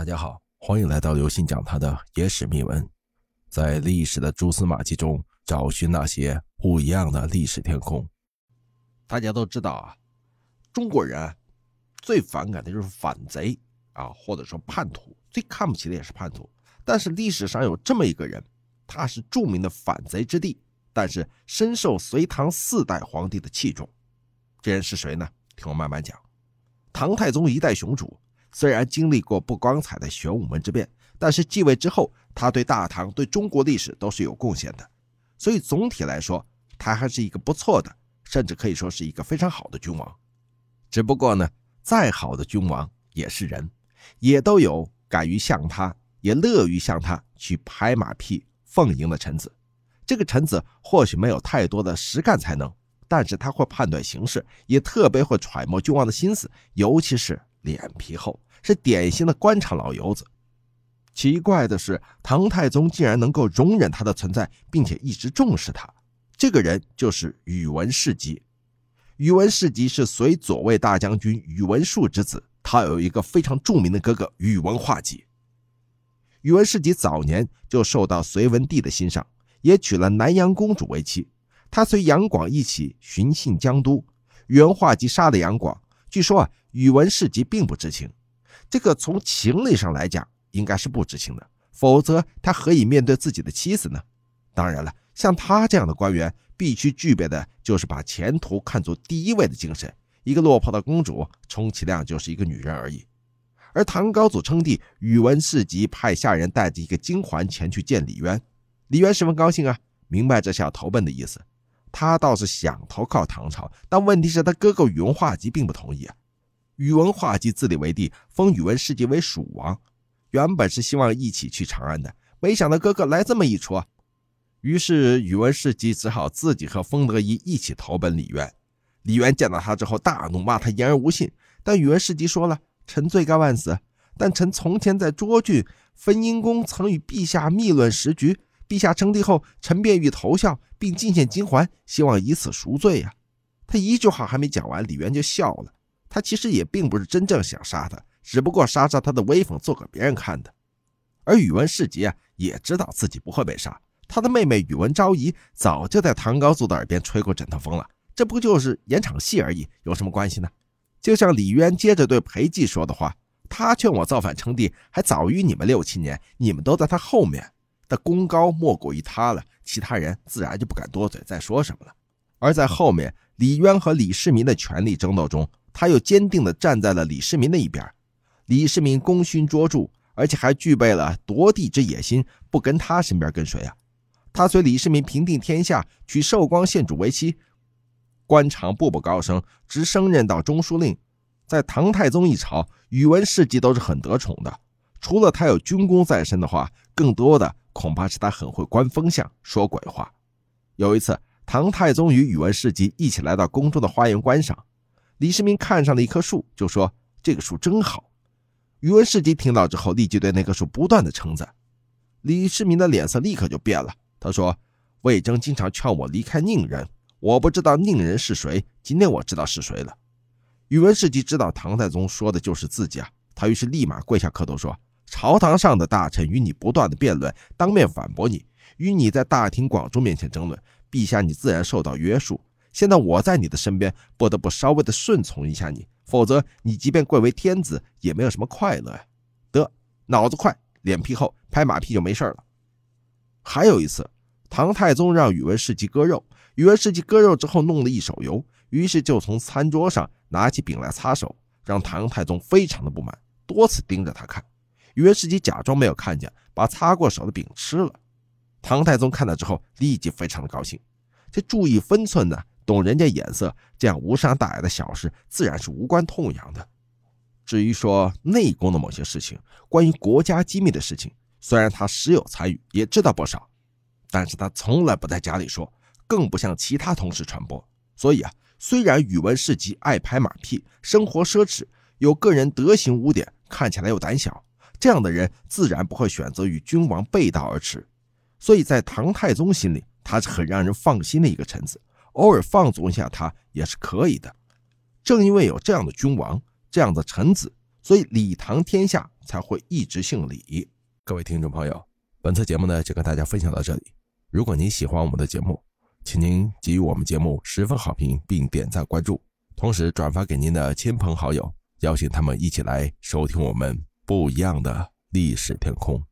大家好，欢迎来到刘信讲他的野史秘闻，在历史的蛛丝马迹中找寻那些不一样的历史天空。大家都知道啊，中国人最反感的就是反贼啊，或者说叛徒，最看不起的也是叛徒。但是历史上有这么一个人，他是著名的反贼之地，但是深受隋唐四代皇帝的器重。这人是谁呢？听我慢慢讲。唐太宗一代雄主。虽然经历过不光彩的玄武门之变，但是继位之后，他对大唐、对中国历史都是有贡献的，所以总体来说，他还是一个不错的，甚至可以说是一个非常好的君王。只不过呢，再好的君王也是人，也都有敢于向他，也乐于向他去拍马屁、奉迎的臣子。这个臣子或许没有太多的实干才能，但是他会判断形势，也特别会揣摩君王的心思，尤其是。脸皮厚，是典型的官场老油子。奇怪的是，唐太宗竟然能够容忍他的存在，并且一直重视他。这个人就是宇文士集。宇文士集是隋左卫大将军宇文述之子，他有一个非常著名的哥哥宇文化及。宇文士集早年就受到隋文帝的欣赏，也娶了南阳公主为妻。他随杨广一起巡幸江都，宇文化及杀了杨广。据说啊。宇文士集并不知情，这个从情理上来讲应该是不知情的，否则他何以面对自己的妻子呢？当然了，像他这样的官员必须具备的就是把前途看作第一位的精神。一个落魄的公主，充其量就是一个女人而已。而唐高祖称帝，宇文士集派下人带着一个金环前去见李渊，李渊十分高兴啊，明白这是要投奔的意思。他倒是想投靠唐朝，但问题是他哥哥宇文化及并不同意啊。宇文化及自立为帝，封宇文士集为蜀王。原本是希望一起去长安的，没想到哥哥来这么一出，于是宇文士集只好自己和封德仪一起投奔李渊。李渊见到他之后大怒，骂他言而无信。但宇文士集说了：“臣罪该万死，但臣从前在涿郡分阴宫曾与陛下密论时局，陛下称帝后，臣便欲投效，并进献金环，希望以此赎罪呀。”他一句话还没讲完，李渊就笑了。他其实也并不是真正想杀他，只不过杀杀他的威风，做给别人看的。而宇文士集啊，也知道自己不会被杀。他的妹妹宇文昭仪早就在唐高祖的耳边吹过枕头风了，这不就是演场戏而已，有什么关系呢？就像李渊接着对裴寂说的话：“他劝我造反称帝，还早于你们六七年，你们都在他后面，的功高莫过于他了，其他人自然就不敢多嘴再说什么了。”而在后面，李渊和李世民的权力争斗中。他又坚定地站在了李世民的一边。李世民功勋卓著，而且还具备了夺地之野心，不跟他身边跟谁啊？他随李世民平定天下，娶寿光县主为妻，官场步步高升，直升任到中书令。在唐太宗一朝，宇文士集都是很得宠的。除了他有军功在身的话，更多的恐怕是他很会观风向，说鬼话。有一次，唐太宗与宇文士集一起来到宫中的花园观赏。李世民看上了一棵树，就说：“这个树真好。”宇文士集听到之后，立即对那棵树不断的称赞。李世民的脸色立刻就变了。他说：“魏征经常劝我离开宁人，我不知道宁人是谁，今天我知道是谁了。”宇文士集知道唐太宗说的就是自己啊，他于是立马跪下磕头说：“朝堂上的大臣与你不断的辩论，当面反驳你，与你在大庭广众面前争论，陛下你自然受到约束。”现在我在你的身边，不得不稍微的顺从一下你，否则你即便贵为天子，也没有什么快乐呀。得，脑子快，脸皮厚，拍马屁就没事了。还有一次，唐太宗让宇文士集割肉，宇文士集割肉之后弄了一手油，于是就从餐桌上拿起饼来擦手，让唐太宗非常的不满，多次盯着他看。宇文士集假装没有看见，把擦过手的饼吃了。唐太宗看到之后，立即非常的高兴，这注意分寸呢。懂人家眼色，这样无伤大雅的小事，自然是无关痛痒的。至于说内宫的某些事情，关于国家机密的事情，虽然他时有参与，也知道不少，但是他从来不在家里说，更不向其他同事传播。所以啊，虽然宇文士集爱拍马屁，生活奢侈，有个人德行污点，看起来又胆小，这样的人自然不会选择与君王背道而驰。所以在唐太宗心里，他是很让人放心的一个臣子。偶尔放纵一下他也是可以的。正因为有这样的君王、这样的臣子，所以李唐天下才会一直姓李。各位听众朋友，本次节目呢就跟大家分享到这里。如果您喜欢我们的节目，请您给予我们节目十分好评，并点赞关注，同时转发给您的亲朋好友，邀请他们一起来收听我们不一样的历史天空。